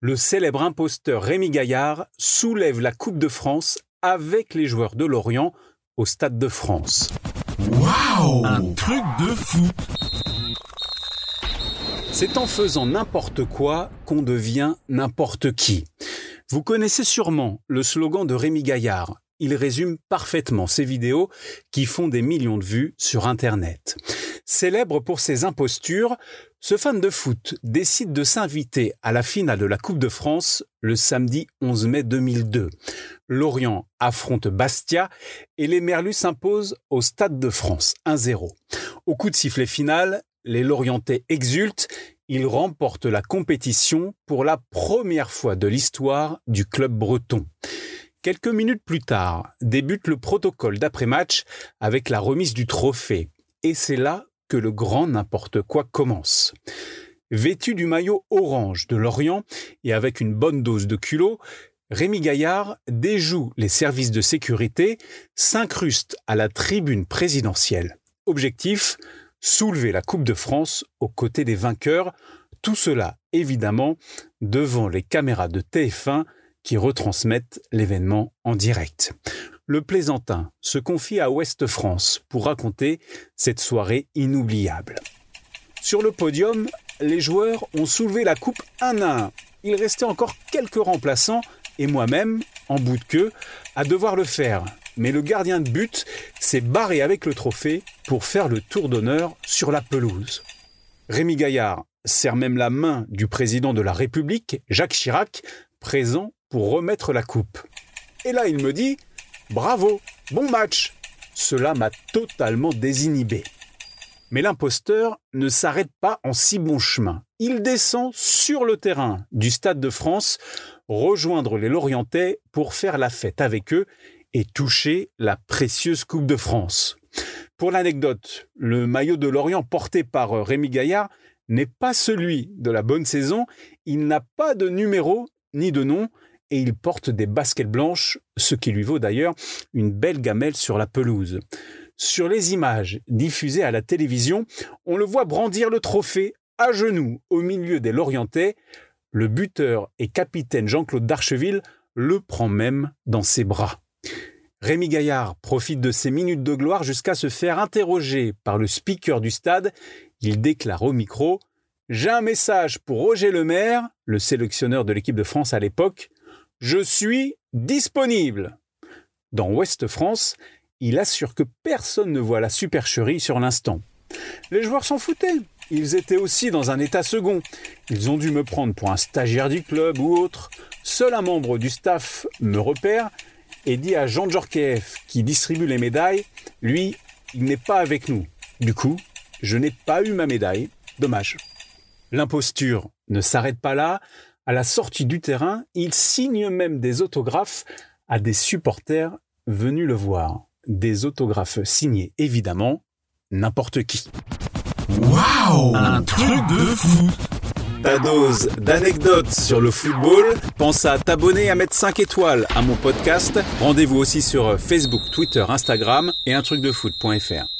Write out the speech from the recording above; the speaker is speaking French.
le célèbre imposteur Rémi Gaillard soulève la Coupe de France avec les joueurs de Lorient au Stade de France. Waouh Un truc de fou C'est en faisant n'importe quoi qu'on devient n'importe qui. Vous connaissez sûrement le slogan de Rémi Gaillard. Il résume parfaitement ces vidéos qui font des millions de vues sur Internet. Célèbre pour ses impostures, ce fan de foot décide de s'inviter à la finale de la Coupe de France le samedi 11 mai 2002. Lorient affronte Bastia et les Merlus s'imposent au Stade de France 1-0. Au coup de sifflet final, les Lorientais exultent, ils remportent la compétition pour la première fois de l'histoire du club breton. Quelques minutes plus tard, débute le protocole d'après-match avec la remise du trophée. Et c'est là que le grand n'importe quoi commence. Vêtu du maillot orange de Lorient et avec une bonne dose de culot, Rémi Gaillard déjoue les services de sécurité, s'incruste à la tribune présidentielle. Objectif soulever la Coupe de France aux côtés des vainqueurs, tout cela évidemment devant les caméras de TF1 qui retransmettent l'événement en direct le plaisantin se confie à Ouest France pour raconter cette soirée inoubliable. Sur le podium, les joueurs ont soulevé la coupe un à un. Il restait encore quelques remplaçants et moi-même, en bout de queue, à devoir le faire. Mais le gardien de but s'est barré avec le trophée pour faire le tour d'honneur sur la pelouse. Rémi Gaillard serre même la main du président de la République, Jacques Chirac, présent pour remettre la coupe. Et là, il me dit Bravo, bon match. Cela m'a totalement désinhibé. Mais l'imposteur ne s'arrête pas en si bon chemin. Il descend sur le terrain du Stade de France, rejoindre les Lorientais pour faire la fête avec eux et toucher la précieuse Coupe de France. Pour l'anecdote, le maillot de Lorient porté par Rémi Gaillard n'est pas celui de la bonne saison, il n'a pas de numéro ni de nom, et il porte des baskets blanches, ce qui lui vaut d'ailleurs une belle gamelle sur la pelouse. Sur les images diffusées à la télévision, on le voit brandir le trophée à genoux au milieu des Lorientais. Le buteur et capitaine Jean-Claude Darcheville le prend même dans ses bras. Rémi Gaillard profite de ces minutes de gloire jusqu'à se faire interroger par le speaker du stade. Il déclare au micro J'ai un message pour Roger Lemaire, le sélectionneur de l'équipe de France à l'époque. Je suis disponible. Dans Ouest France, il assure que personne ne voit la supercherie sur l'instant. Les joueurs s'en foutaient. Ils étaient aussi dans un état second. Ils ont dû me prendre pour un stagiaire du club ou autre. Seul un membre du staff me repère et dit à Jean Djorkaeff, qui distribue les médailles, lui, il n'est pas avec nous. Du coup, je n'ai pas eu ma médaille. Dommage. L'imposture ne s'arrête pas là. À la sortie du terrain, il signe même des autographes à des supporters venus le voir. Des autographes signés évidemment n'importe qui. Waouh Un truc de fou ta dose d'anecdotes sur le football. Pense à t'abonner à mettre 5 étoiles à mon podcast. Rendez-vous aussi sur Facebook, Twitter, Instagram et un truc de foot.fr.